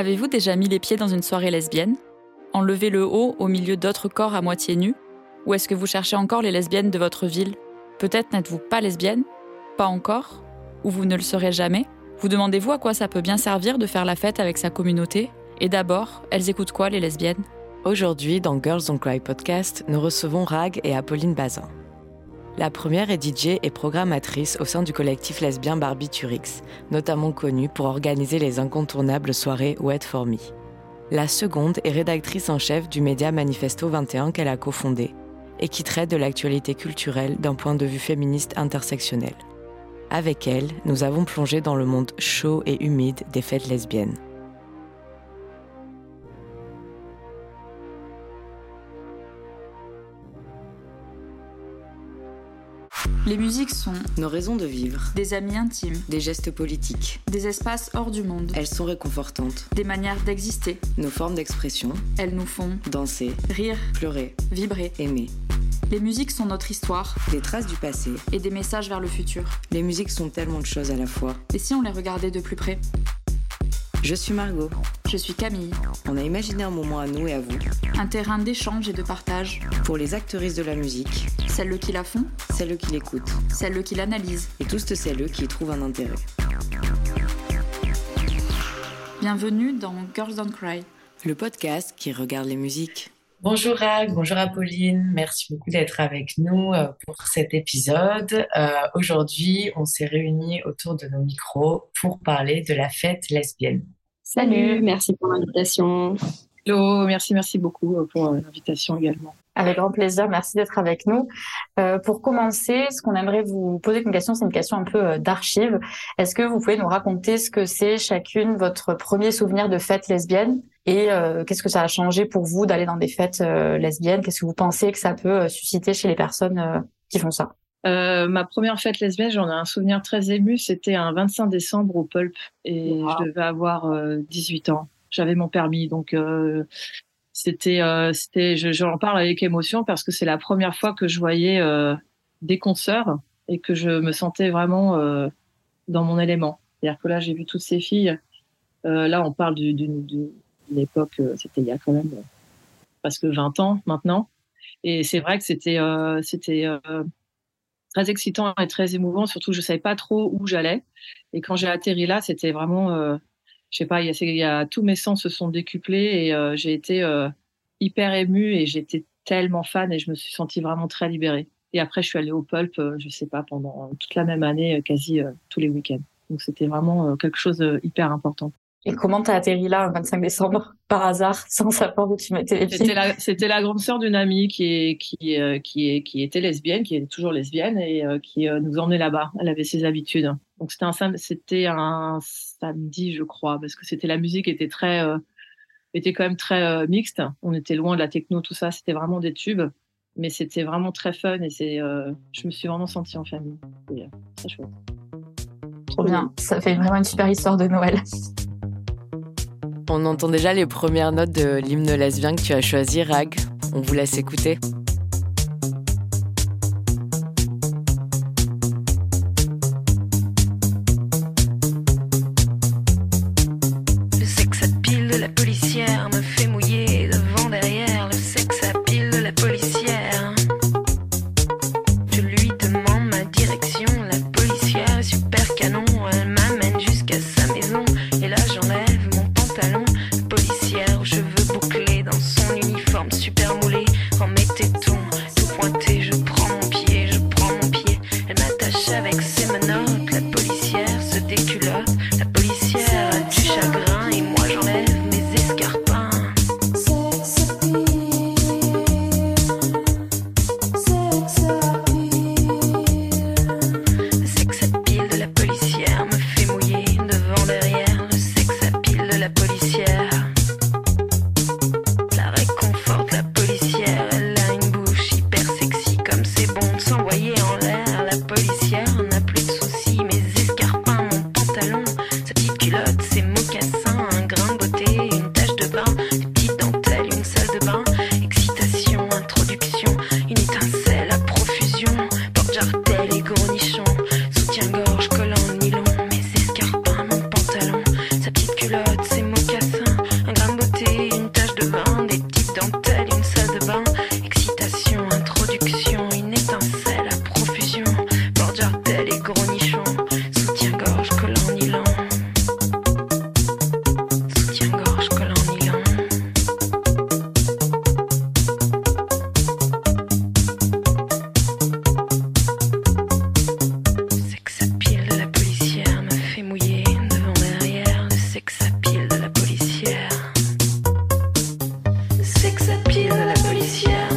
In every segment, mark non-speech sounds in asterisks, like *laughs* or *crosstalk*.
Avez-vous déjà mis les pieds dans une soirée lesbienne? Enlevé le haut au milieu d'autres corps à moitié nus? Ou est-ce que vous cherchez encore les lesbiennes de votre ville? Peut-être n'êtes-vous pas lesbienne? Pas encore? Ou vous ne le serez jamais? Vous demandez-vous à quoi ça peut bien servir de faire la fête avec sa communauté? Et d'abord, elles écoutent quoi les lesbiennes? Aujourd'hui, dans Girls Don't Cry podcast, nous recevons Rag et Apolline Bazin. La première est DJ et programmatrice au sein du collectif lesbien Barbiturix, notamment connue pour organiser les incontournables soirées Wet for Me. La seconde est rédactrice en chef du média Manifesto 21 qu'elle a cofondé et qui traite de l'actualité culturelle d'un point de vue féministe intersectionnel. Avec elle, nous avons plongé dans le monde chaud et humide des fêtes lesbiennes. Les musiques sont Nos raisons de vivre, des amis intimes, des gestes politiques, des espaces hors du monde, elles sont réconfortantes. des manières d'exister. Nos formes d'expression, Elles nous font danser, rire, pleurer, vibrer. aimer. Les musiques sont notre histoire Des traces du passé. et des messages vers le futur. Les musiques sont tellement de choses à la fois. Et si on les regardait de plus près? Je suis Margot. Je suis Camille, On a imaginé un moment à nous et à vous, un terrain d'échange et de partage. pour les actrices de la musique, Celles qui la font, celles qui l'écoutent, celles qui l'analysent. et tous celles qui y trouvent un intérêt. Bienvenue dans Girls Don't Cry. Le podcast qui regarde les musiques. Bonjour Rag, bonjour Apolline, merci beaucoup d'être avec nous euh, pour cet épisode. Euh, Aujourd'hui, on s'est réunis autour de nos micros pour parler de la fête lesbienne. Salut, merci pour l'invitation. Hello, merci, merci beaucoup euh, pour l'invitation également. Avec grand plaisir, merci d'être avec nous. Euh, pour commencer, ce qu'on aimerait vous poser comme question, c'est une question un peu euh, d'archive. Est-ce que vous pouvez nous raconter ce que c'est chacune votre premier souvenir de fête lesbienne? Et euh, qu'est-ce que ça a changé pour vous d'aller dans des fêtes euh, lesbiennes? Qu'est-ce que vous pensez que ça peut euh, susciter chez les personnes qui font ça? Ma première fête lesbienne, j'en ai un souvenir très ému. C'était un 25 décembre au Pulp et Wow. je devais avoir euh, 18 ans. J'avais mon permis, donc c'était, c'était, je- j'en parle avec émotion parce que c'est la première fois que je voyais des consoeurs et que je me sentais vraiment dans mon élément. C'est-à-dire que là, j'ai vu toutes ces filles. Euh, là, on parle du- d'une d'une- d'une époque, euh, c'était il y a quand même euh, presque 20 ans maintenant. Et c'est vrai que c'était euh, très excitant et très émouvant. Surtout, je savais pas trop où j'allais. Et quand j'ai atterri là, c'était vraiment, euh, je sais pas, il y a, tous mes sens se sont décuplés et j'ai été hyper émue et j'étais tellement fan et je me suis sentie vraiment très libérée. Et après, je suis allée au Pulp, je sais pas, pendant toute la même année, quasi tous les week-ends. Donc c'était vraiment quelque chose de hyper important. Et comment t'as atterri là le 25 décembre par hasard sans savoir où tu mettais les pieds C'était la, c'était la grande sœur d'une amie qui est, qui, euh, qui est, qui était lesbienne, qui est toujours lesbienne et euh, qui euh, nous emmenait là-bas. Elle avait ses habitudes. Donc c'était un, c'était un samedi, je crois, parce que c'était la musique était très, était quand même très mixte. On était loin de la techno, tout ça. C'était vraiment des tubes, mais c'était vraiment très fun et c'est, je me suis vraiment sentie en famille. C'est très chouette. Trop bien. Ça fait vraiment une super histoire de Noël. On entend déjà les premières notes de l'hymne lesbien que tu as choisi, Rag. On vous laisse écouter. Avec pile de la policière.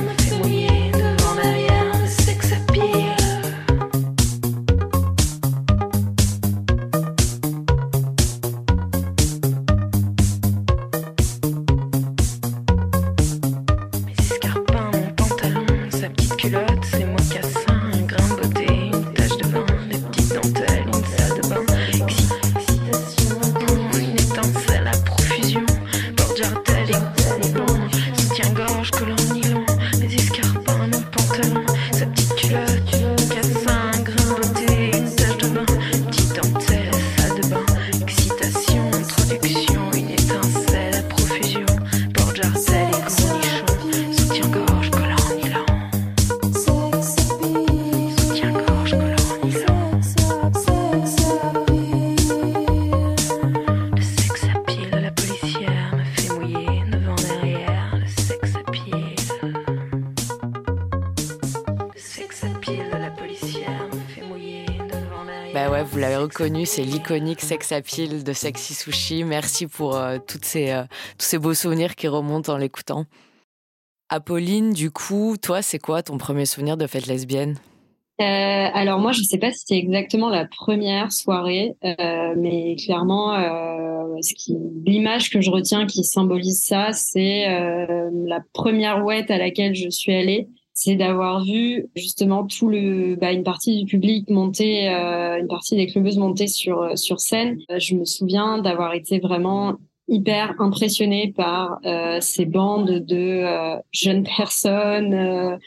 Reconnu, c'est l'iconique sex appeal de Sexy Sushi. Merci pour euh, ces, euh, tous ces beaux souvenirs qui remontent en l'écoutant. Apolline, du coup, toi, c'est quoi ton premier souvenir de fête lesbienne? Euh, alors moi, je ne sais pas si c'était exactement la première soirée, mais clairement, l'image que je retiens qui symbolise ça, c'est la première ouette à laquelle je suis allée. C'est d'avoir vu justement tout le, bah, une partie du public monter, euh, une partie des clubeuses monter sur sur scène. Je me souviens d'avoir été vraiment hyper impressionnée par ces bandes de jeunes personnes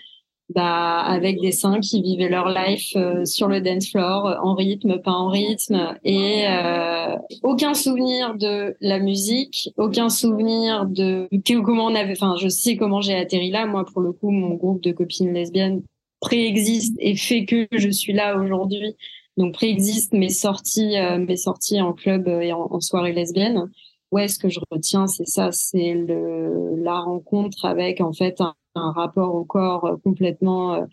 bah, avec des seins qui vivaient leur life euh, sur le dance floor, en rythme, pas en rythme, et euh, aucun souvenir de la musique, aucun souvenir de comment on avait. Enfin, je sais comment j'ai atterri là. Moi, pour le coup, mon groupe de copines lesbiennes préexiste et fait que je suis là aujourd'hui. Donc préexiste mes sorties, euh, mes sorties en club et en, en soirée lesbienne. Ouais, ce que je retiens, c'est ça, c'est le la rencontre avec en fait un, un rapport au corps euh, complètement euh,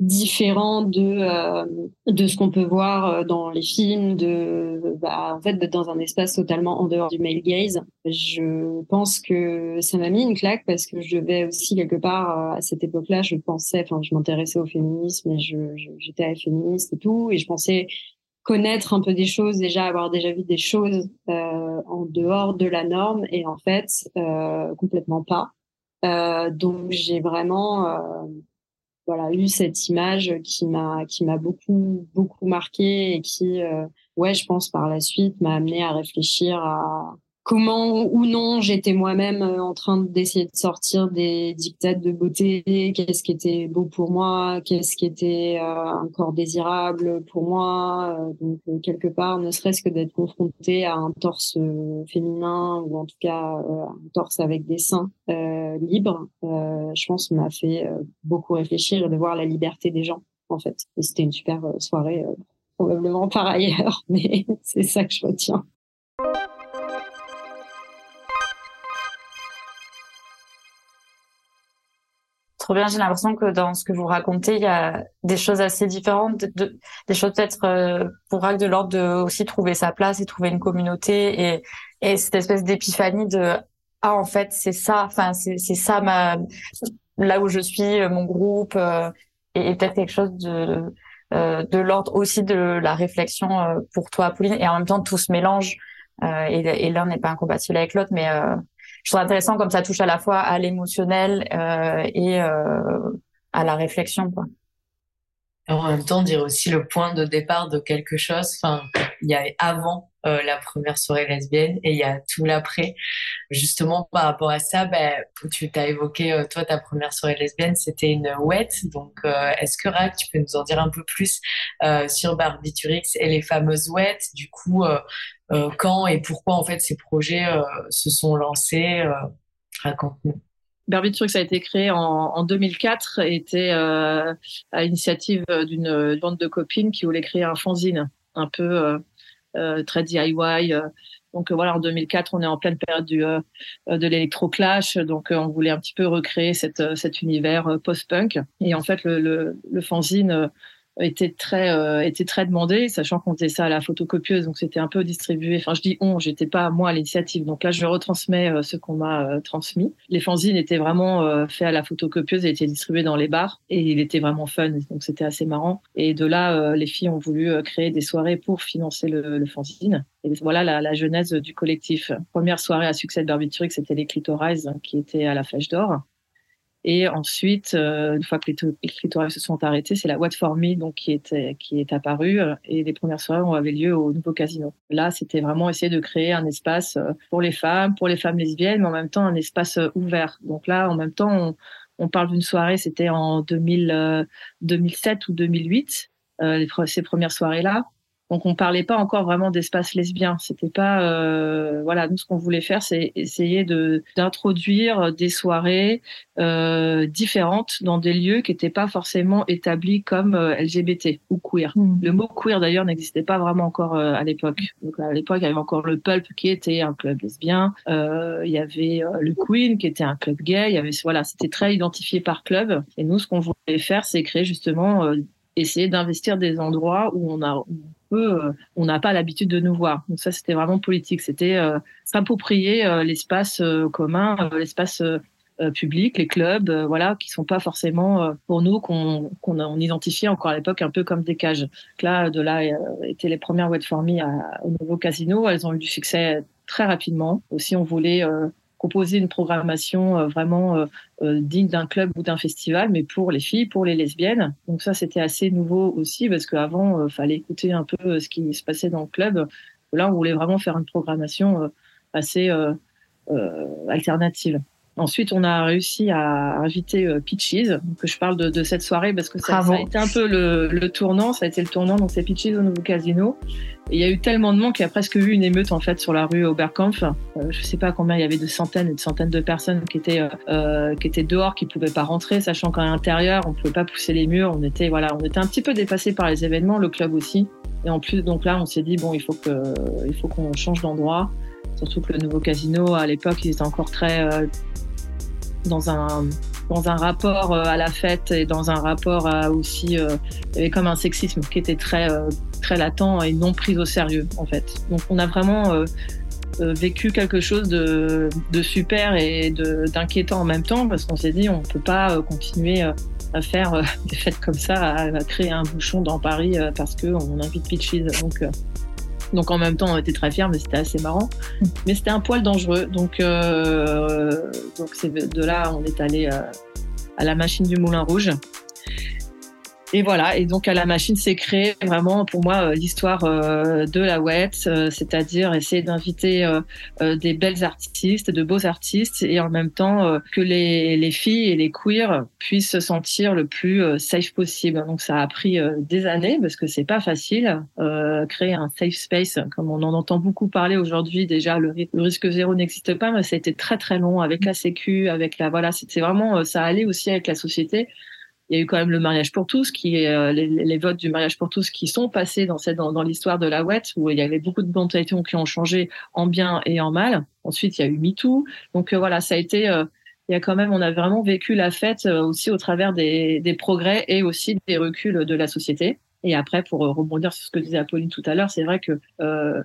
différent de euh, de ce qu'on peut voir dans les films de bah, en fait d'être dans un espace totalement en dehors du male gaze. Je pense que ça m'a mis une claque parce que je devais aussi quelque part à cette époque-là je pensais enfin je m'intéressais au féminisme et j'étais féministe et tout et je pensais connaître un peu des choses déjà avoir déjà vu des choses en dehors de la norme et en fait complètement pas euh, donc j'ai vraiment euh, voilà eu cette image qui m'a qui m'a beaucoup beaucoup marqué et qui euh, ouais je pense par la suite m'a amené à réfléchir à comment ou non j'étais moi-même euh, en train d'essayer de sortir des dictates de beauté, qu'est-ce qui était beau pour moi, qu'est-ce qui était euh, encore désirable pour moi. Euh, donc quelque part, ne serait-ce que d'être confronté à un torse féminin ou en tout cas un torse avec des seins libres, je pense m'a fait beaucoup réfléchir de voir la liberté des gens en fait. C'était une super soirée probablement par ailleurs, *laughs* mais c'est ça que je retiens. Bien. J'ai l'impression que dans ce que vous racontez, il y a des choses assez différentes, de, des choses peut-être euh, pour Rack de l'ordre de aussi trouver sa place et trouver une communauté et, et cette espèce d'épiphanie de ah en fait c'est ça, enfin c'est ça ma là où je suis, mon groupe euh, et, peut-être quelque chose de euh, de l'ordre aussi de la réflexion pour toi Pauline et en même temps tout se mélange et l'un n'est pas incompatible avec l'autre mais je trouve intéressant comme ça touche à la fois à l'émotionnel euh, et euh, à la réflexion. Quoi. en même temps, dire aussi le point de départ de quelque chose. Enfin, il y a avant euh, la première soirée lesbienne et il y a tout l'après. Justement, par rapport à ça, ben, tu t'as évoqué, euh, toi, ta première soirée lesbienne, c'était une wet. Donc, euh, est-ce que Rack, tu peux nous en dire un peu plus sur Barbiturix et les fameuses wet Du coup, quand et pourquoi, en fait, ces projets se sont lancés Raconte-nous. Barbiturix a été créé en, en 2004 et était à l'initiative d'une bande de copines qui voulaient créer un fanzine un peu euh, très DIY. Euh. donc euh, voilà, en 2004, on est en pleine période du, de l'électroclash, donc on voulait un petit peu recréer cet univers post-punk. Et en fait, le, le, le fanzine était très euh, était très demandé, sachant qu'on faisait ça à la photocopieuse, donc c'était un peu distribué. Enfin, je dis on, j'étais pas moi à l'initiative. Donc là, je retransmets euh, ce qu'on m'a euh, transmis. Les fanzines étaient vraiment euh, faits à la photocopieuse et étaient distribués dans les bars, et il était vraiment fun, donc c'était assez marrant. Et de là, les filles ont voulu créer des soirées pour financer le, le fanzine. Et voilà la, genèse du collectif. Première soirée à succès de Barbituric, c'était les Clitorize qui étaient à la Flèche d'Or. Et ensuite, euh, une fois que les clitoris se sont arrêtés, c'est la What for Me donc qui est qui est apparue euh, et les premières soirées ont avaient lieu au nouveau casino. Là, c'était vraiment essayer de créer un espace euh, pour les femmes, pour les femmes lesbiennes, mais en même temps un espace ouvert. Donc là, en même temps, on, on parle d'une soirée, c'était en 2000, 2007 ou 2008, euh, ces premières soirées là. Donc on parlait pas encore vraiment d'espace lesbien. C'était pas euh, voilà. Nous ce qu'on voulait faire, c'est essayer de d'introduire des soirées euh, différentes dans des lieux qui n'étaient pas forcément établis comme euh, LGBT ou queer. Hmm. Le mot queer d'ailleurs n'existait pas vraiment encore euh, à l'époque. Donc à l'époque il y avait encore le Pulp qui était un club lesbien. Euh, il y avait le Queen qui était un club gay. Il y avait voilà, c'était très identifié par club. Et nous ce qu'on voulait faire, c'est créer justement essayer d'investir des endroits où on a euh, on n'a pas l'habitude de nous voir. Donc ça, c'était vraiment politique. C'était euh, s'approprier euh, l'espace commun, l'espace public, les clubs, voilà, qui sont pas forcément pour nous qu'on qu'on on identifiait encore à l'époque un peu comme des cages. Donc là, de là étaient les premières Wet for Me au nouveau casino. Elles ont eu du succès très rapidement. Aussi, on voulait proposer une programmation euh, vraiment euh, euh, digne d'un club ou d'un festival, mais pour les filles, pour les lesbiennes. Donc ça, c'était assez nouveau aussi parce qu'avant, il fallait écouter un peu ce qui se passait dans le club. Là, on voulait vraiment faire une programmation assez alternative. Ensuite, on a réussi à inviter euh, Peaches, que je parle de, de, cette soirée parce que ça, ça, a été un peu le, le, tournant, ça a été le tournant, donc c'est Peaches au nouveau casino. Et il y a eu tellement de monde qu'il y a presque eu une émeute en fait sur la rue Oberkampf. Euh, je sais pas combien il y avait de centaines et de centaines de personnes qui étaient euh, euh, qui étaient dehors, qui pouvaient pas rentrer, sachant qu'à l'intérieur on pouvait pas pousser les murs. On était voilà, on était un petit peu dépassé par les événements, le club aussi. Et en plus, donc là, on s'est dit bon, il faut que il faut qu'on change d'endroit. Surtout que le nouveau casino à l'époque, il était encore très euh, dans un dans un rapport euh, à la fête et dans un rapport à aussi euh, il y avait comme un sexisme qui était très euh, très latent et non pris au sérieux en fait. Donc on a vraiment vécu quelque chose de, super et d'inquiétant en même temps parce qu'on s'est dit on peut pas continuer à faire *laughs* des fêtes comme ça, à, créer un bouchon dans Paris parce que on invite Peaches. Donc donc en même temps, on était très fiers, mais c'était assez marrant. Mais c'était un poil dangereux. Donc, euh, donc c'est de là, on est allé euh, à la machine du Moulin Rouge. Et voilà, et donc à la machine s'est créée vraiment pour moi euh, l'histoire euh, de la WET, euh, c'est-à-dire essayer d'inviter des belles artistes, de beaux artistes, et en même temps que les, les, filles et les queers puissent se sentir le plus safe possible. Donc ça a pris des années parce que c'est pas facile créer un safe space comme on en entend beaucoup parler aujourd'hui. Déjà le, risque zéro n'existe pas, mais ça a été très très long avec la Sécu, avec la voilà, c'est vraiment ça allait aussi avec la société il y a eu quand même le mariage pour tous, qui euh, les, les, votes du mariage pour tous qui sont passés dans dans, dans l'histoire de la WET, où il y avait beaucoup de mentalités qui ont changé en bien et en mal. Ensuite, il y a eu MeToo. Donc euh, voilà, ça a été euh, il y a quand même, on a vraiment vécu la fête aussi au travers des, des, progrès et aussi des reculs de la société. Et après, pour rebondir sur ce que disait Apolline tout à l'heure, c'est vrai que euh,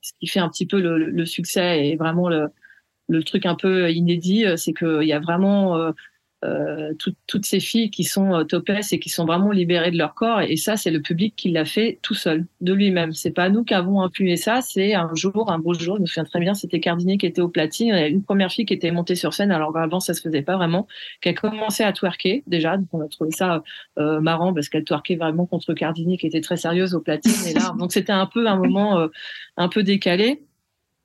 ce qui fait un petit peu le, le succès et vraiment le, le truc un peu inédit, c'est qu'il y a vraiment euh, toutes ces filles qui sont euh, et qui sont vraiment libérées de leur corps. Et ça, c'est le public qui l'a fait tout seul, de lui-même. C'est pas nous qui avons impulé ça. C'est un jour, un beau jour, je me souviens très bien, c'était Cardini qui était au platine. Il y a une première fille qui était montée sur scène, alors avant ça se faisait pas vraiment, qui a commencé à twerker déjà. On a trouvé ça euh, marrant parce qu'elle twerkait vraiment contre Cardini qui était très sérieuse au platine. Et là, donc c'était un peu un moment un peu décalé.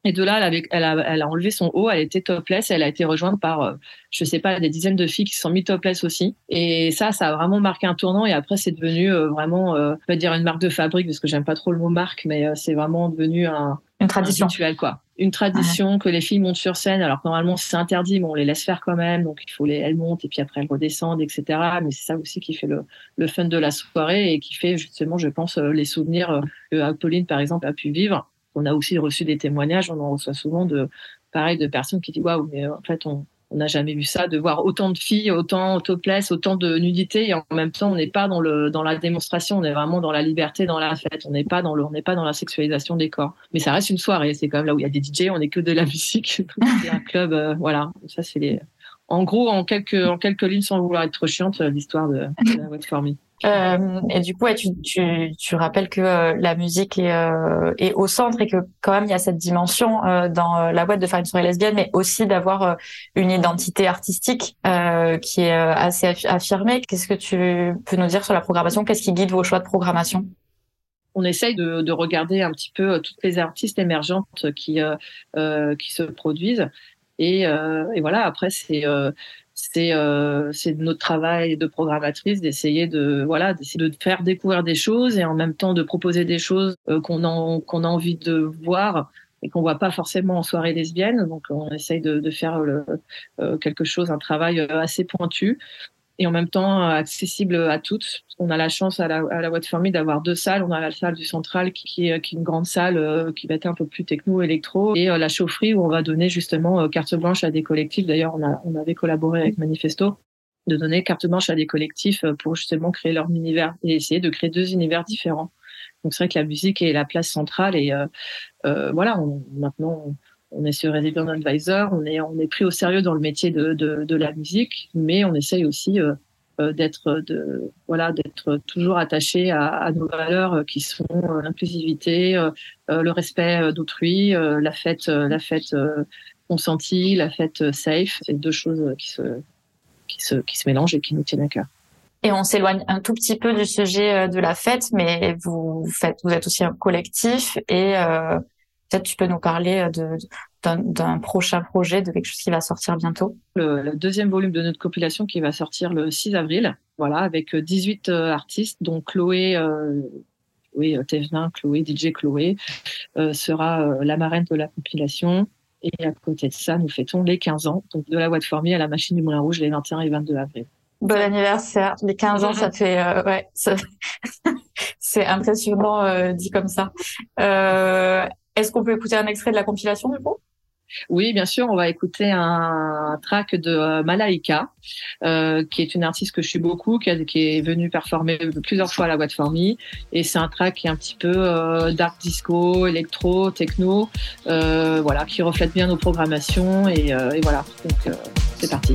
Et de là, elle, avait, elle, a, elle, a, enlevé son haut, elle était topless, elle a été rejointe par, euh, je sais pas, des dizaines de filles qui se sont mis topless aussi. Et ça, ça a vraiment marqué un tournant. Et après, c'est devenu euh, vraiment, euh, on va dire une marque de fabrique, parce que j'aime pas trop le mot marque, mais euh, c'est vraiment devenu un, une tradition. Un rituel, quoi. Une tradition que les filles montent sur scène. Alors normalement, c'est interdit, mais on les laisse faire quand même. Donc il faut les, elles montent et puis après elles redescendent, etc. Mais c'est ça aussi qui fait le, le fun de la soirée et qui fait justement, je pense, les souvenirs que Apolline, par exemple, a pu vivre on a aussi reçu des témoignages, on en reçoit souvent de pareil de personnes qui disent waouh, mais en fait on n'a jamais vu ça, de voir autant de filles, autant topless, autant de nudité, et en même temps, on n'est pas dans le dans la démonstration, on est vraiment dans la liberté, dans la fête, on n'est pas dans le, on n'est pas dans la sexualisation des corps. Mais ça reste une soirée, c'est quand même là où il y a des DJ, on n'est que de la *laughs* musique, c'est un club, euh, voilà. Ça c'est les, en gros, en quelques en quelques lignes, sans vouloir être trop chiante, l'histoire de, de la Wet For euh, et du coup, tu, rappelles que euh, la musique est, euh, est au centre et que quand même il y a cette dimension dans la boîte de faire une soirée lesbienne, mais aussi d'avoir une identité artistique qui est assez affirmée. Qu'est-ce que tu peux nous dire sur la programmation? Qu'est-ce qui guide vos choix de programmation? On essaye de, de, regarder un petit peu toutes les artistes émergentes qui qui se produisent. Et voilà après c'est c'est euh, notre travail de programmatrice d'essayer de voilà d'essayer de faire découvrir des choses et en même temps de proposer des choses euh, qu'on a envie de voir et qu'on voit pas forcément en soirée lesbienne. Donc on essaye de, faire euh, quelque chose un travail assez pointu et en même temps euh, accessible à toutes. On a la chance à la, à la For Me d'avoir deux salles. On a la salle du central qui, est, qui est une grande salle euh, qui va être un peu plus techno, électro, et euh, la chaufferie où on va donner justement carte blanche à des collectifs. D'ailleurs, on, a, on avait collaboré avec Manifesto de donner carte blanche à des collectifs pour justement créer leur univers et essayer de créer deux univers différents. Donc c'est vrai que la musique est la place centrale et voilà, on, maintenant on est sur Resident Advisor, on est on est pris au sérieux dans le métier de de, de la musique, mais on essaye aussi d'être de voilà d'être toujours attaché à, à, nos valeurs qui sont l'inclusivité, le respect d'autrui, la fête la fête consentie, la fête safe, c'est deux choses qui se qui se qui se mélangent et qui nous tiennent à cœur. Et on s'éloigne un tout petit peu du sujet de la fête, mais vous faites vous êtes aussi un collectif et euh, peut-être tu peux nous parler de, d'un prochain projet, de quelque chose qui va sortir bientôt? Le, deuxième volume de notre compilation qui va sortir le 6 avril, voilà, avec 18 euh, artistes, dont Chloé, euh, Chloé Thévenin, Chloé, DJ Chloé, euh, sera euh, la marraine de la compilation. Et à côté de ça, nous fêtons les 15 ans, donc de la de Formier à la Machine du Moulin Rouge les 21 et 22 avril. Bon anniversaire, les 15 ans, ça fait euh, ouais, *laughs* c'est impressionnant dit comme ça. Est-ce qu'on peut écouter un extrait de la compilation du coup? Oui, bien sûr, on va écouter un track de euh, Malaika, euh, qui est une artiste que je suis beaucoup, qui, est venue performer plusieurs fois à la boîte Formi. Et c'est un track qui est un petit peu euh, dark disco, électro, techno, voilà, qui reflète bien nos programmations. Et, et voilà, donc c'est parti.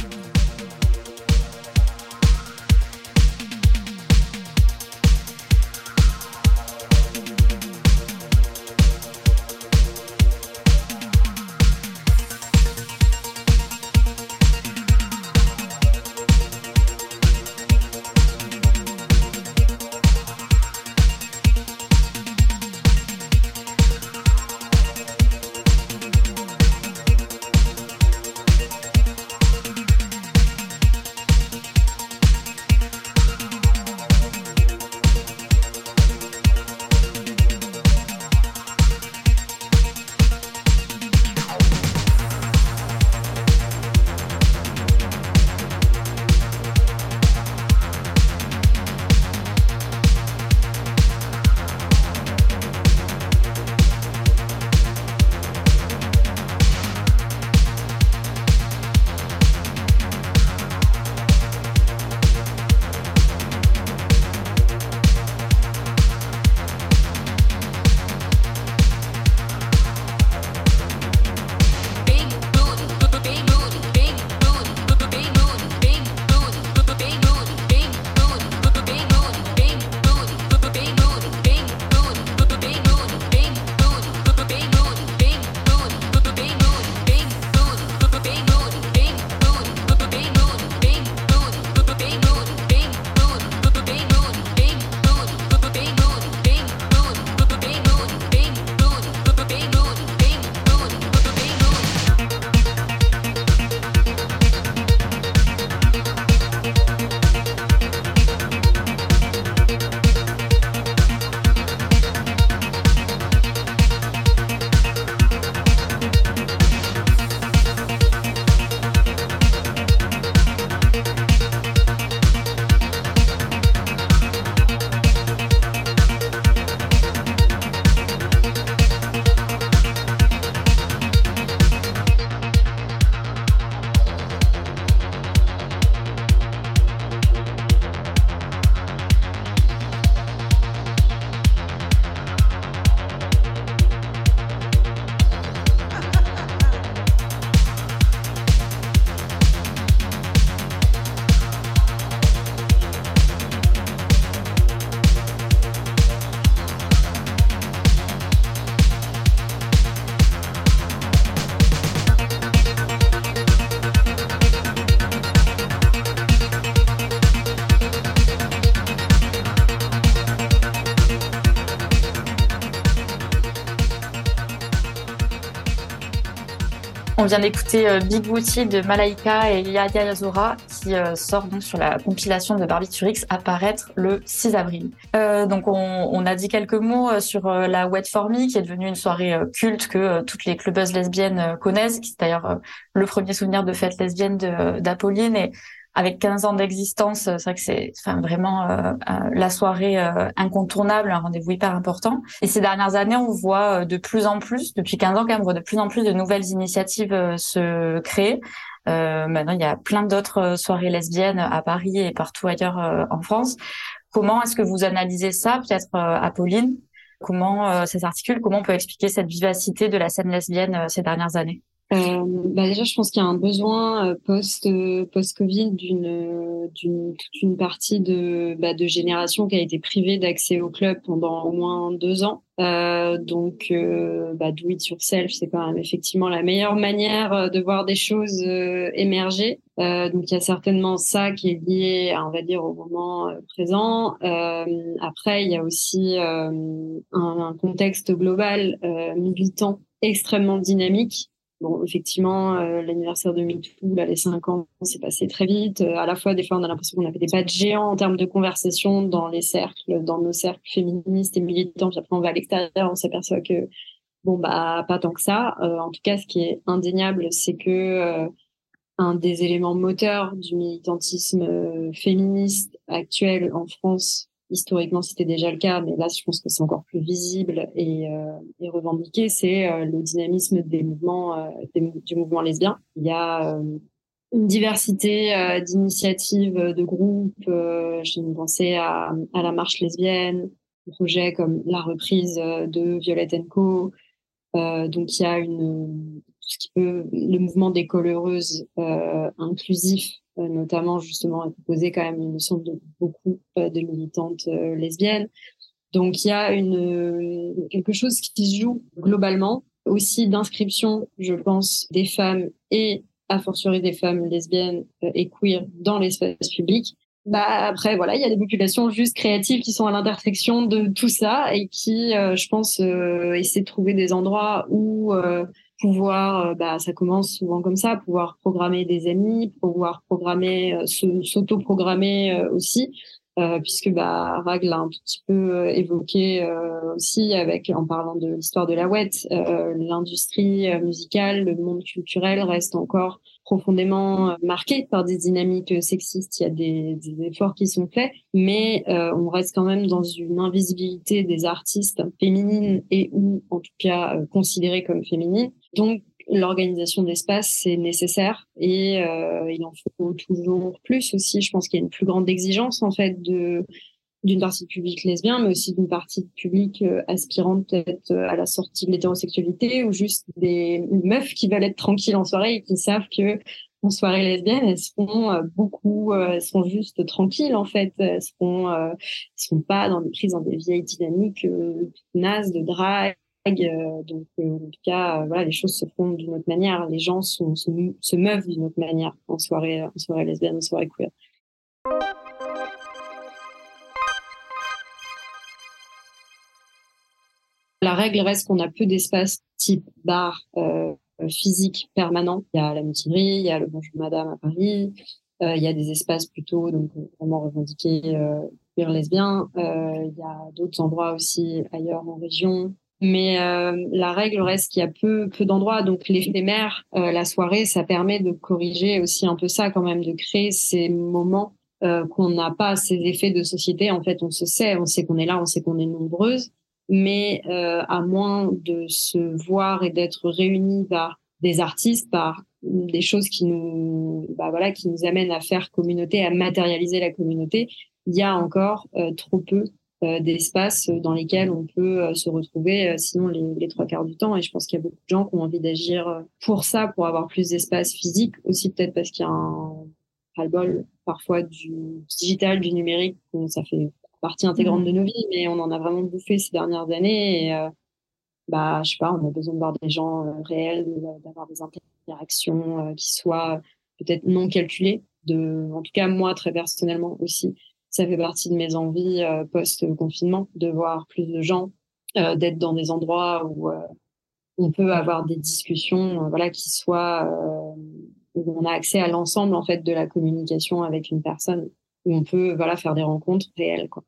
On vient d'écouter euh, Big Booty de Malaika et Yaya Yazora qui euh, sort donc sur la compilation de Barbiturix apparaître le 6 avril. Euh, donc on, a dit quelques mots sur la Wet For Me qui est devenue une soirée culte que toutes les clubbeuses lesbiennes connaissent, qui est d'ailleurs le premier souvenir de fête lesbienne d'Apolline avec 15 ans d'existence, c'est vrai que c'est enfin, vraiment euh, euh, la soirée euh, incontournable, un rendez-vous hyper important. Et ces dernières années, on voit de plus en plus, depuis 15 ans quand même, on voit de plus en plus de nouvelles initiatives se créer. maintenant, il y a plein d'autres soirées lesbiennes à Paris et partout ailleurs en France. Comment est-ce que vous analysez ça, peut-être Apolline? Comment ça s'articule? Comment on peut expliquer cette vivacité de la scène lesbienne ces dernières années? Euh, bah déjà, je pense qu'il y a un besoin euh, post euh, post Covid d'une d'une toute une partie de bah, de génération qui a été privée d'accès au club pendant au moins deux ans. Euh, donc, euh, bah, do it yourself, c'est quand même effectivement la meilleure manière de voir des choses émerger. donc, il y a certainement ça qui est lié, on va dire, au moment présent. après, il y a aussi un, un, contexte global militant extrêmement dynamique Bon, effectivement, euh, l'anniversaire de MeToo, là, les cinq ans, c'est passé très vite. Euh, à la fois, des fois, on a l'impression qu'on avait des de géants en termes de conversation dans les cercles, dans nos cercles féministes et militants. Puis après, on va à l'extérieur, on s'aperçoit que, bon, bah, pas tant que ça. Euh, en tout cas, ce qui est indéniable, c'est que un des éléments moteurs du militantisme féministe actuel en France, historiquement c'était déjà le cas, mais là je pense que c'est encore plus visible et, euh, revendiqué, c'est euh, le dynamisme des euh, du mouvement lesbien. Il y a une diversité d'initiatives, de groupes. me pensais à, à, la marche lesbienne, projets comme la reprise de Violette Co. donc il y a une ce qui peut le mouvement des coloreuses inclusif notamment justement proposé quand même, me semble, de beaucoup euh, de militantes euh, lesbiennes. Donc il y a une quelque chose qui se joue globalement, aussi d'inscription, je pense, des femmes et a fortiori des femmes lesbiennes et queer dans l'espace public. Bah après voilà, il y a des populations juste créatives qui sont à l'intersection de tout ça et qui, je pense, essaient de trouver des endroits où pouvoir, euh, bah, ça commence souvent comme ça, pouvoir programmer des amis, pouvoir programmer, euh, s'auto-programmer euh, aussi, puisque bah, Rag l'a un tout petit peu évoqué aussi avec en parlant de l'histoire de la ouette, l'industrie musicale, le monde culturel reste encore profondément marqué par des dynamiques sexistes. Il y a des, des efforts qui sont faits, mais on reste quand même dans une invisibilité des artistes féminines et ou en tout cas considérées comme féminines donc, l'organisation d'espace, c'est nécessaire et euh, il en faut toujours plus aussi. Je pense qu'il y a une plus grande exigence en fait de d'une partie publique lesbienne, mais aussi d'une partie publique euh, aspirante peut-être euh, à la sortie de l'hétérosexualité ou juste des meufs qui veulent être tranquilles en soirée et qui savent que en soirée lesbienne, elles seront euh, beaucoup, elles seront juste tranquilles en fait, elles seront, elles seront pas dans des prises dans des vieilles dynamiques nazes de drague euh, donc, euh, en tout cas, euh, voilà, les choses se font d'une autre manière. Les gens sont, se, se meuvent d'une autre manière en soirée, en soirée lesbienne, en soirée queer. La règle reste qu'on a peu d'espace type bar euh, physique permanent. Il y a la mutinerie, il y a le Bonjour Madame à Paris, euh, il y a des espaces plutôt donc vraiment revendiqués euh, il y a d'autres endroits aussi ailleurs en région mais euh, la règle reste qu'il y a peu, peu d'endroits. Donc l'éphémère, euh, la soirée, ça permet de corriger aussi un peu ça quand même, de créer ces moments euh, qu'on n'a pas ces effets de société. En fait, on se sait, on sait qu'on est là, on sait qu'on est nombreuses, mais euh, à moins de se voir et d'être réunis par des artistes, par des choses qui nous, bah voilà, qui nous amènent à faire communauté, à matérialiser la communauté, il y a encore euh, trop peu euh, d'espaces dans lesquels on peut euh, se retrouver euh, sinon les, trois quarts du temps. Et je pense qu'il y a beaucoup de gens qui ont envie d'agir pour ça, pour avoir plus d'espace physique, aussi peut-être parce qu'il y a un ras-le-bol parfois du digital, du numérique, ça fait partie intégrante mmh. de nos vies, mais on en a vraiment bouffé ces dernières années. Et bah, je sais pas, on a besoin de voir des gens réels, d'avoir des interactions qui soient peut-être non calculées. De, en tout cas, moi, très personnellement aussi, ça fait partie de mes envies euh, post-confinement, de voir plus de gens, euh, d'être dans des endroits où euh, on peut avoir des discussions, voilà, qui soient où on a accès à l'ensemble en fait de la communication avec une personne, où on peut voilà faire des rencontres réelles, quoi.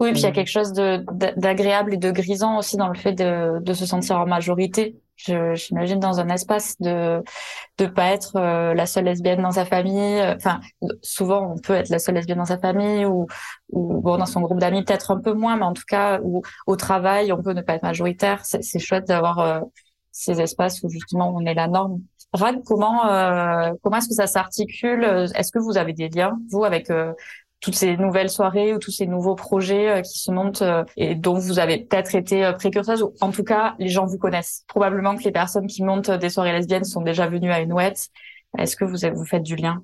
Oui, puis il y a quelque chose d'agréable et de grisant aussi dans le fait de, se sentir en majorité j'imagine dans un espace de de pas être euh, la seule lesbienne dans sa famille. Enfin, souvent on peut être la seule lesbienne dans sa famille ou ou bon dans son groupe d'amis peut-être un peu moins, mais en tout cas ou au travail on peut ne pas être majoritaire. C'est chouette d'avoir euh, ces espaces où justement on est la norme. Rad, comment euh, comment est-ce que ça s'articule? Est-ce que vous avez des liens vous avec toutes ces nouvelles soirées ou tous ces nouveaux projets euh, qui se montent euh, et dont vous avez peut-être été euh, précurseuse ou en tout cas les gens vous connaissent. Probablement que les personnes qui montent des soirées lesbiennes sont déjà venues à une ouette. Est-ce que vous, vous faites du lien?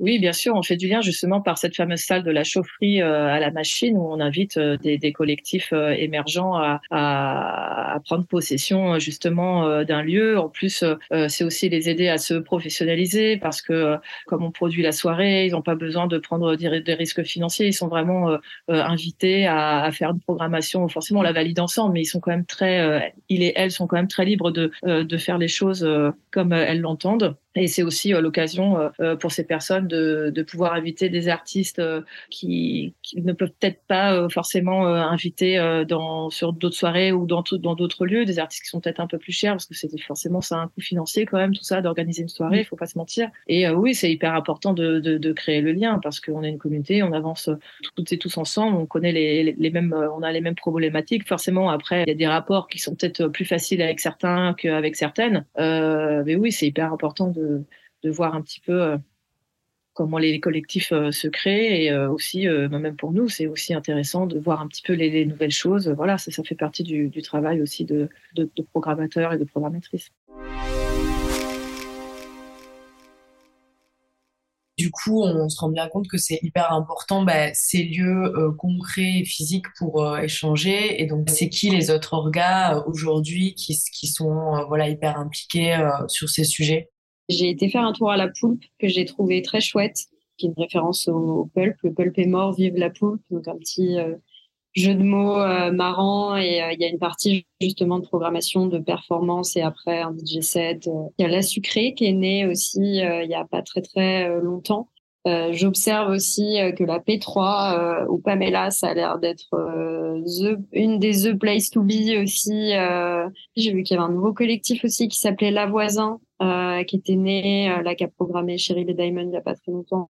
Oui, bien sûr, on fait du lien justement par cette fameuse salle de la chaufferie euh, à la machine où on invite euh, des, des, collectifs euh, émergents à, à, à, prendre possession justement d'un lieu. En plus, c'est aussi les aider à se professionnaliser parce que comme on produit la soirée, ils n'ont pas besoin de prendre des, risques financiers. Ils sont vraiment invités à, à, faire une programmation. Forcément, on la valide ensemble, mais ils sont quand même très, ils et elles sont quand même très libres de, de faire les choses comme elles l'entendent. Et c'est aussi l'occasion pour ces personnes de, de, pouvoir inviter des artistes euh, qui, qui ne peuvent peut-être pas euh, forcément euh, inviter dans, sur d'autres soirées ou dans dans d'autres lieux, des artistes qui sont peut-être un peu plus chers parce que c'est forcément ça un coût financier quand même tout ça d'organiser une soirée, il faut pas se mentir. Et oui, c'est hyper important de, de, de, créer le lien parce qu'on est une communauté, on avance toutes et tous ensemble, on connaît les, les, mêmes, on a les mêmes problématiques. Forcément, après, il y a des rapports qui sont peut-être plus faciles avec certains qu'avec certaines. Euh, mais oui, c'est hyper important de, de voir un petit peu comment les collectifs euh, se créent et euh, aussi, euh, bah, même pour nous, c'est aussi intéressant de voir un petit peu les, nouvelles choses. Voilà, ça, fait partie du, travail aussi de, de, programmateurs et de programmatrices. Du coup, on se rend bien compte que c'est hyper important bah, ces lieux concrets et physiques pour échanger. Et donc, c'est qui les autres orgas aujourd'hui qui, sont hyper impliqués sur ces sujets? J'ai été faire un tour à la poulpe que j'ai trouvé très chouette, qui est une référence au, pulp. Le pulp est mort, vive la poulpe. Donc un petit euh, jeu de mots euh, marrant et euh, il y a une partie justement de programmation, de performance et après un DJ set. Il y a la sucrée qui est née aussi il y a pas très très longtemps. J'observe aussi que la P3 ou Pamela, ça a l'air d'être une des The Place to Be aussi. J'ai vu qu'il y avait un nouveau collectif aussi qui s'appelait La Voisin, qui était né, euh, là, qui a programmé Cheryl et Diamond il n'y a pas très longtemps.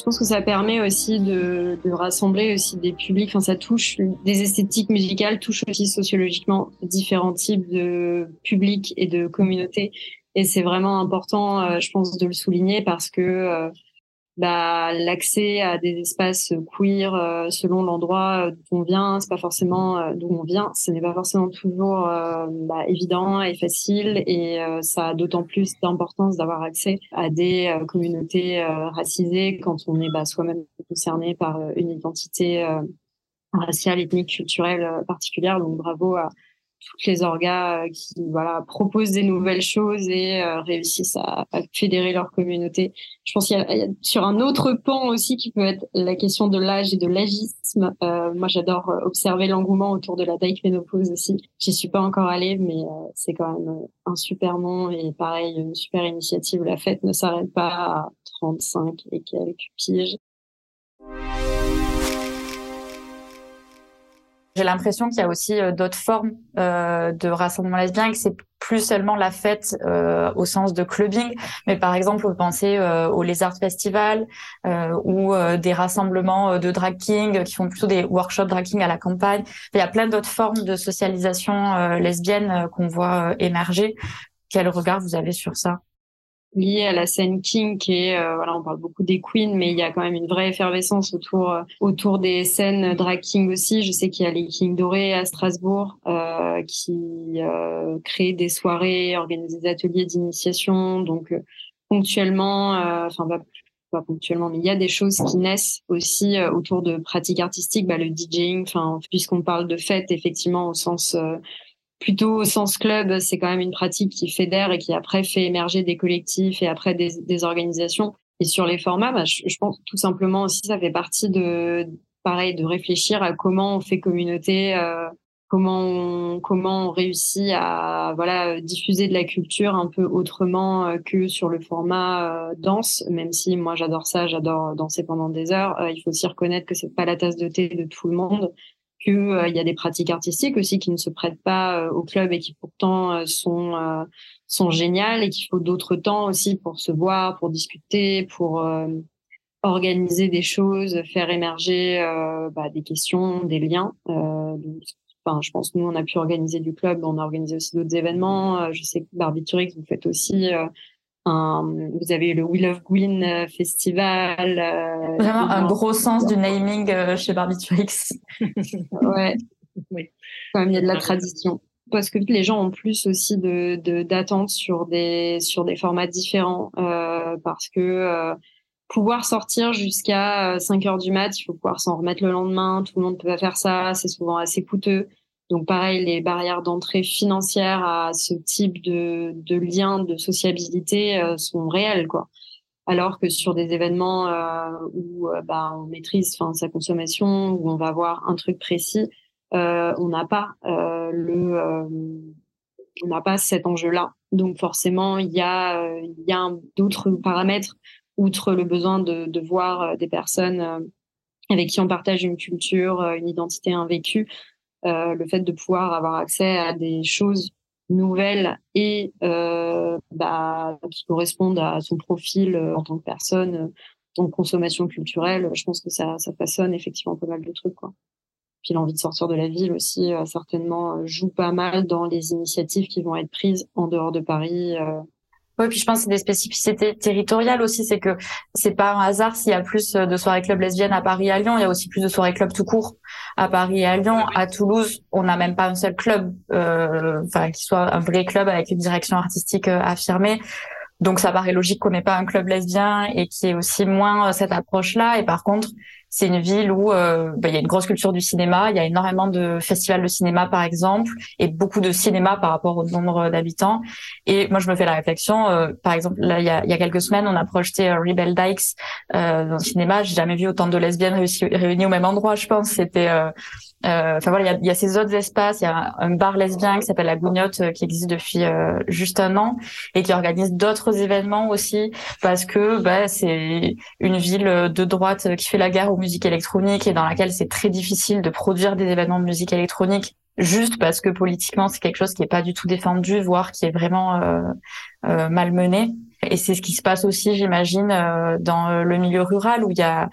Je pense que ça permet aussi de, de, rassembler aussi des publics. Enfin, ça touche des esthétiques musicales, touche aussi sociologiquement différents types de publics et de communautés. Et c'est vraiment important, euh, je pense, de le souligner parce que euh, bah, l'accès à des espaces queer euh, selon l'endroit d'où on vient, c'est pas forcément euh, d'où on vient, ce n'est pas forcément toujours euh, bah, évident et facile, et ça a d'autant plus d'importance d'avoir accès à des communautés racisées quand on est bah, soi-même concerné par une identité raciale, ethnique, culturelle particulière. Donc bravo à toutes les orgas euh, qui voilà proposent des nouvelles choses et euh, réussissent à, fédérer leur communauté. Je pense qu'il y, a sur un autre pan aussi qui peut être la question de l'âge et de l'agisme. Euh, moi, j'adore observer l'engouement autour de la ménopause aussi. J'y suis pas encore allée, mais c'est quand même un super nom et pareil une super initiative. La fête ne s'arrête pas à 35 et quelques piges. J'ai l'impression qu'il y a aussi euh, d'autres formes euh, de rassemblement lesbien que c'est plus seulement la fête euh, au sens de clubbing, mais par exemple, vous pensez euh, au Lézard Festival euh, ou euh, des rassemblements de drag king qui font plutôt des workshops drag king à la campagne. Il y a plein d'autres formes de socialisation lesbienne qu'on voit émerger. Quel regard vous avez sur ça? Lié à la scène kink et euh, voilà on parle beaucoup des queens mais il y a quand même une vraie effervescence autour euh, autour des scènes drag king aussi. Je sais qu'il y a les kings dorés à Strasbourg euh, qui euh, créent des soirées organisent des ateliers d'initiation. Donc ponctuellement enfin pas, pas ponctuellement mais il y a des choses qui naissent aussi autour de pratiques artistiques bah, le DJing enfin puisqu'on parle de fête effectivement au sens plutôt au sens club, c'est quand même une pratique qui fédère et qui après fait émerger des collectifs et après des, des organisations. Et sur les formats, bah, je, pense tout simplement aussi, ça fait partie de, pareil, de réfléchir à comment on fait communauté euh, comment on, comment on réussit à voilà diffuser de la culture un peu autrement euh, que sur le format euh, danse même si moi j'adore ça j'adore danser pendant des heures euh, il faut aussi reconnaître que c'est pas la tasse de thé de tout le monde que il y a des pratiques artistiques aussi qui ne se prêtent pas au club et qui pourtant sont sont géniales et qu'il faut d'autres temps aussi pour se voir pour discuter pour organiser des choses, faire émerger bah, des questions, des liens. Euh, Enfin, je pense nous, on a pu organiser du club, on a organisé aussi d'autres événements. Euh, je sais que Barbiturix, vous faites aussi euh, un, vous avez le We Love Gwyn euh, Festival. Vraiment un gros sens du naming chez Barbiturix. *laughs* ouais. Oui. Quand même, il y a de la tradition. Parce que les gens ont plus aussi de d'attentes sur des sur des formats différents euh, parce que pouvoir sortir jusqu'à 5 heures du mat, il faut pouvoir s'en remettre le lendemain. Tout le monde peut pas faire ça, c'est souvent assez coûteux. Donc pareil, les barrières d'entrée financières à ce type de, de lien de sociabilité euh, sont réelles, quoi. Alors que sur des événements euh, où euh, bah, on maîtrise sa consommation, où on va voir un truc précis, on n'a pas le on n'a pas cet enjeu-là. Donc forcément, il y a il y a d'autres paramètres outre le besoin de, de voir euh, des personnes euh, avec qui on partage une culture, euh, une identité, un vécu, le fait de pouvoir avoir accès à des choses nouvelles et euh, bah, qui correspondent à son profil en tant que personne, en consommation culturelle, je pense que ça, ça façonne effectivement pas mal de trucs. Quoi. Puis l'envie de sortir de la ville aussi, certainement, joue pas mal dans les initiatives qui vont être prises en dehors de Paris. Oui, puis je pense que c'est des spécificités territoriales aussi. C'est que c'est pas un hasard s'il y a plus de soirées clubs lesbiennes à Paris et à Lyon. Il y a aussi plus de soirées clubs tout court à Paris et à Lyon. À Toulouse, on n'a même pas un seul club, euh, enfin qui soit un vrai club avec une direction artistique euh, affirmée. Donc ça paraît logique qu'on n'ait pas un club lesbien et qui ait aussi moins euh, cette approche-là. Et par contre, c'est une ville où euh, bah, il y a une grosse culture du cinéma. Il y a énormément de festivals de cinéma, par exemple, et beaucoup de cinéma par rapport au nombre d'habitants. Et moi, je me fais la réflexion. Euh, par exemple, là, il y a, y a quelques semaines, on a projeté euh, Rebel Dykes euh, dans le cinéma. J'ai jamais vu autant de lesbiennes réunies au même endroit. Je pense c'était euh, enfin voilà, il y a, y a, ces autres espaces. Il y a un bar lesbien qui s'appelle la Gougnotte euh, qui existe depuis euh, juste un an et qui organise d'autres événements aussi parce que bah, c'est une ville de droite qui fait la guerre musiques électroniques et dans laquelle c'est très difficile de produire des événements de musique électronique juste parce que politiquement c'est quelque chose qui est pas du tout défendu, voire qui est vraiment euh, malmené. Et c'est ce qui se passe aussi, j'imagine, dans le milieu rural où il y a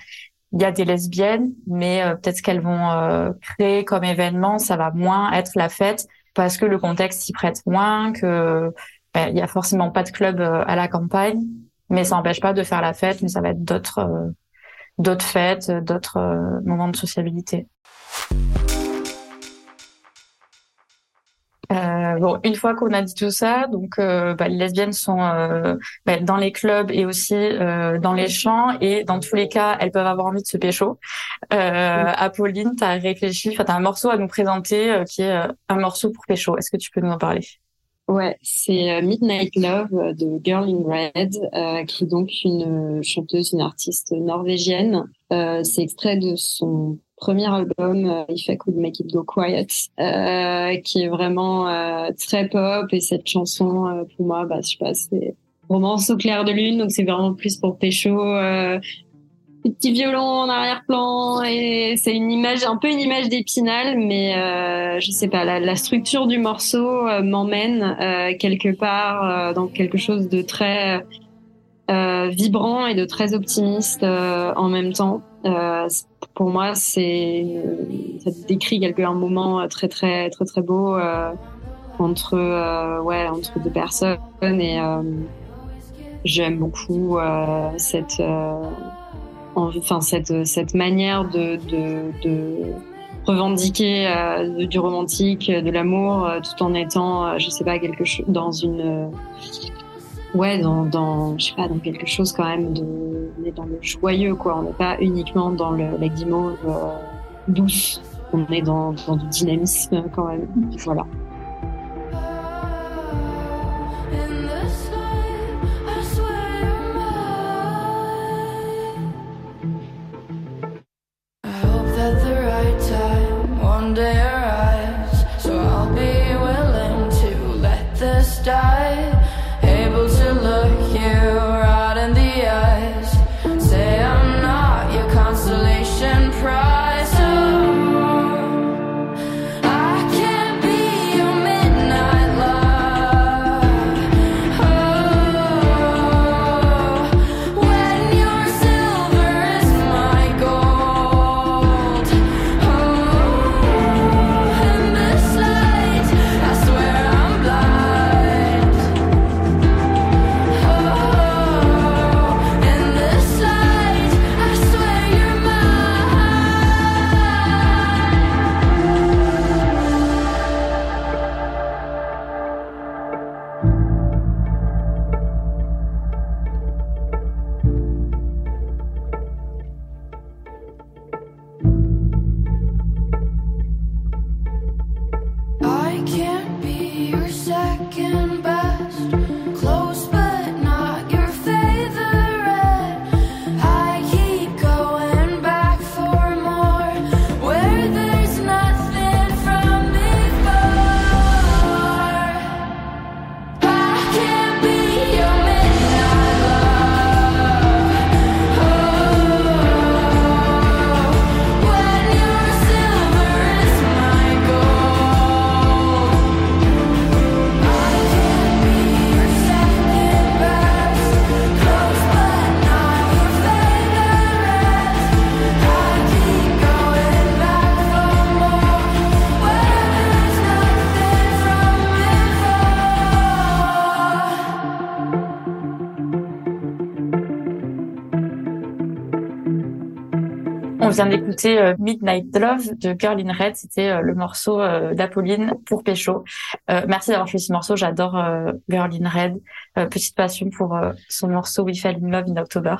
il y a des lesbiennes, mais euh, peut-être ce qu'elles vont euh, créer comme événement, ça va moins être la fête parce que le contexte s'y prête moins, que ben, il y a forcément pas de club euh, à la campagne, mais ça n'empêche pas de faire la fête, mais ça va être d'autres d'autres fêtes, d'autres moments de sociabilité. Euh, bon, une fois qu'on a dit tout ça, donc euh, bah, les lesbiennes sont euh, bah, dans les clubs et aussi euh, dans les champs et dans tous les cas, elles peuvent avoir envie de se pécho. Euh, Apolline, tu as réfléchi, enfin, tu as un morceau à nous présenter qui est un morceau pour pécho. Est-ce que tu peux nous en parler? Ouais, c'est Midnight Love de Girl in Red, qui est donc une chanteuse, une artiste norvégienne. c'est extrait de son premier album, euh, If I Could Make It Go Quiet, euh, qui est vraiment euh, très pop et cette chanson euh, pour moi, bah je sais pas, c'est romance au clair de lune, donc c'est vraiment plus pour pécho. Euh, petit violon en arrière-plan et c'est une image, un peu une image d'épinal, mais euh, je sais pas, la, structure du morceau m'emmène quelque part dans quelque chose de très vibrant et de très optimiste en même temps. Euh, pour moi, c'est ça décrit quelque un moment très très très très beau euh, entre euh, ouais entre deux personnes et j'aime beaucoup cette enfin cette cette manière de de, revendiquer du romantique, de l'amour, tout en étant, je sais pas, quelque chose dans une ouais, dans, dans, je sais pas, dans quelque chose quand même de, on le joyeux, quoi. On n'est pas uniquement dans le, la guimauve euh, douce. On est dans, dans du dynamisme quand même. Voilà. I vient d'écouter euh, Midnight Love de Girl in Red. C'était euh, le morceau euh, d'Apolline pour Pécho. merci d'avoir fait ce morceau. J'adore Girl in Red. petite passion pour son morceau We Fell in Love in October.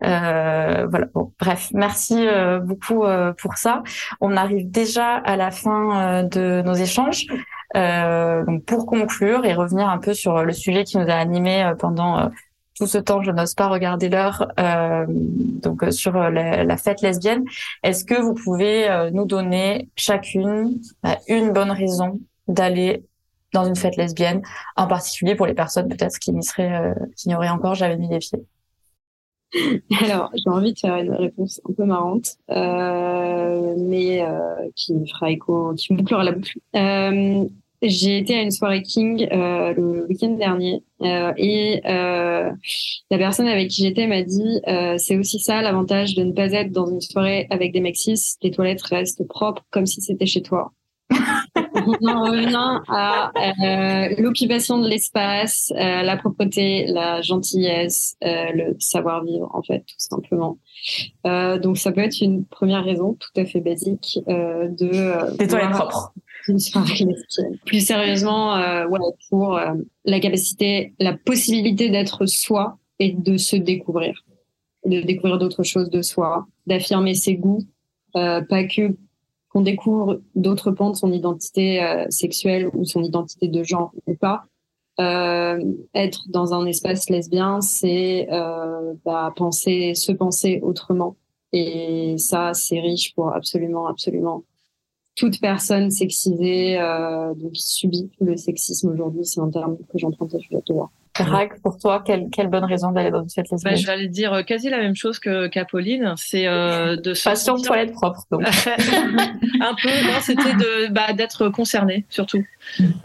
voilà. Bon, bref, merci beaucoup pour ça. On arrive déjà à la fin de nos échanges. donc pour conclure et revenir un peu sur le sujet qui nous a animés pendant tout ce temps, je n'ose pas regarder l'heure. Euh, donc euh, sur euh, la, fête lesbienne, est-ce que vous pouvez euh, nous donner chacune une bonne raison d'aller dans une fête lesbienne, en particulier pour les personnes peut-être qui n'y seraient, qui n'y auraient encore jamais mis les pieds? *laughs* Alors, j'ai envie de faire une réponse un peu marrante, euh, mais euh, qui me fera écho, qui me la boucle. J'ai été à une soirée King euh, le week-end dernier euh, et euh, la personne avec qui j'étais m'a dit c'est aussi ça l'avantage de ne pas être dans une soirée avec des mecs les toilettes restent propres comme si c'était chez toi. On *laughs* en revient à l'occupation de l'espace, la propreté, la gentillesse, le savoir-vivre en fait tout simplement. donc ça peut être une première raison tout à fait basique de des toilettes propres plus sérieusement, euh, ouais, pour euh, la capacité, la possibilité d'être soi et de se découvrir, de découvrir d'autres choses de soi, d'affirmer ses goûts, euh, pas que qu'on découvre d'autres pans de son identité euh, sexuelle ou son identité de genre ou pas. Euh, être dans un espace lesbien, c'est bah, penser, se penser autrement. Et ça, c'est riche pour absolument, absolument toute personne sexisée euh, donc qui subit le sexisme aujourd'hui, c'est un terme que j'emprunte à Juliette voir. Rag, pour toi, quelle, quelle bonne raison d'aller dans cette lesbienne bah, Je vais aller dire euh, quasi la même chose que qu'Apolline, c'est euh, de se passion de toilette propre. Donc. *laughs* un peu, non, c'était de bah, d'être concerné surtout.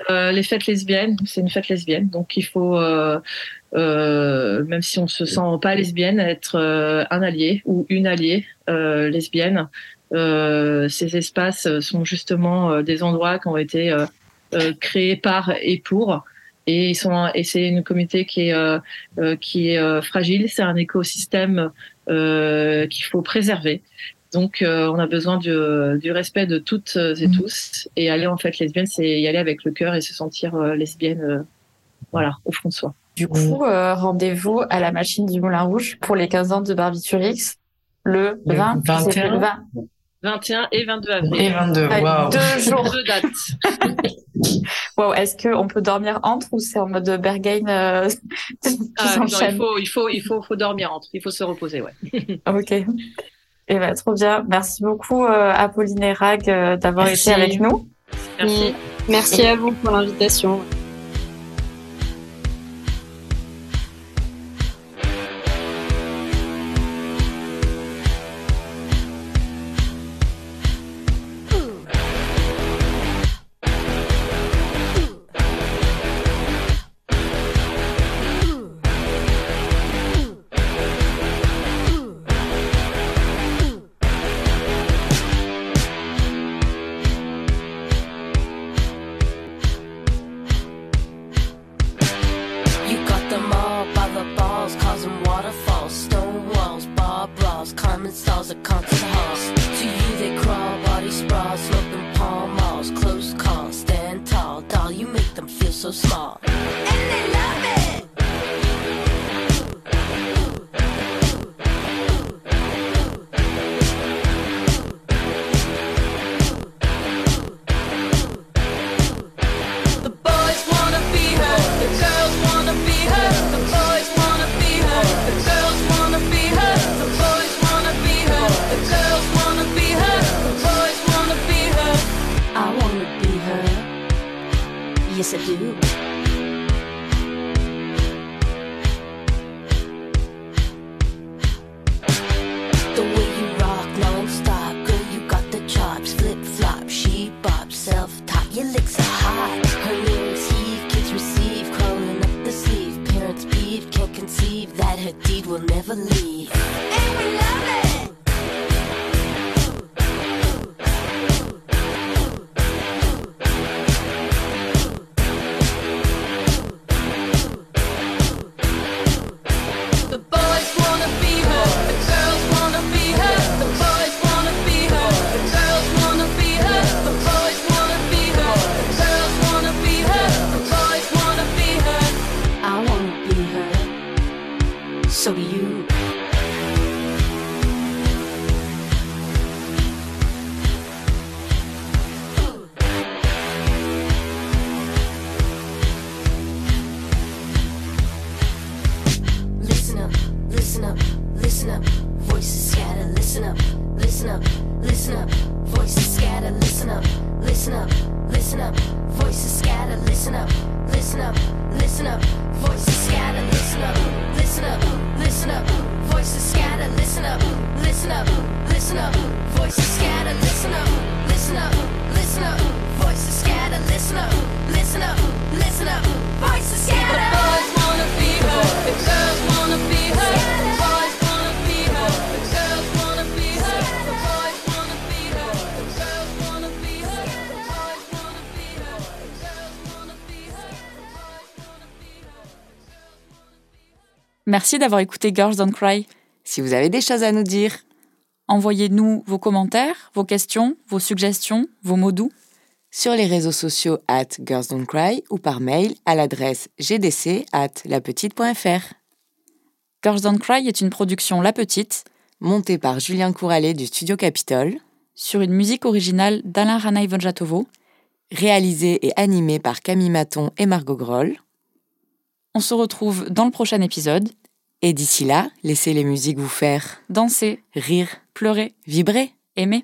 Euh, les fêtes lesbiennes, c'est une fête lesbienne, donc il faut euh, euh, même si on se sent pas lesbienne, être euh, un allié ou une alliée euh, lesbienne ces espaces sont justement euh, des endroits qui ont été euh, créés par et pour. Et ils sont et c'est une communauté qui est qui est fragile. C'est un écosystème qu'il faut préserver. Donc on a besoin du, du, respect de toutes et mmh. tous. Et aller en fait lesbienne c'est y aller avec le cœur et se sentir lesbienne voilà au fond de soi. Du coup rendez-vous à la machine du Moulin Rouge pour les 15 ans de Barbiturix le 20, 21. 20 21 et 22 avril. Et 22, waouh. Deux *laughs* jours. Deux dates. *laughs* wow, est-ce qu'on peut dormir entre ou c'est en mode Berghain euh, *laughs* ah, non, il faut, il faut, il faut, faut dormir entre. Il faut se reposer, ouais. ok. Et eh ben, trop bien. Merci beaucoup, euh, Apolline et Rag, euh, d'avoir été avec nous. Merci. Merci à vous pour l'invitation. listen up, listen up, voices scatter, listen up, listen up, listen up, voices scatter, listen up, listen up, listen up, voices scatter, listen up, listen up, listen up, voices scatter, listen up, listen up, listen up, voices scatter, listen up, listen up, listen up, voices scatter, listen up, listen up, listen up, voices scatter. The boys wanna be heard, the girls wanna be Merci d'avoir écouté Girls Don't Cry. Si vous avez des choses à nous dire, Envoyez-nous vos commentaires, vos questions, vos suggestions, vos mots doux. sur les réseaux sociaux at Girls Don't Cry ou par mail à l'adresse gdc at lapetite.fr. Girls Don't Cry est une production La Petite, Montée par Julien Couralet du Studio Capitole, sur une musique originale d'Alain Ranaï Vonjatovo. réalisée et animée par Camille Maton et Margot Groll. On se retrouve dans le prochain épisode. Et d'ici là, laissez les musiques vous faire Dansez, rire, pleurer, vibrer. aimer.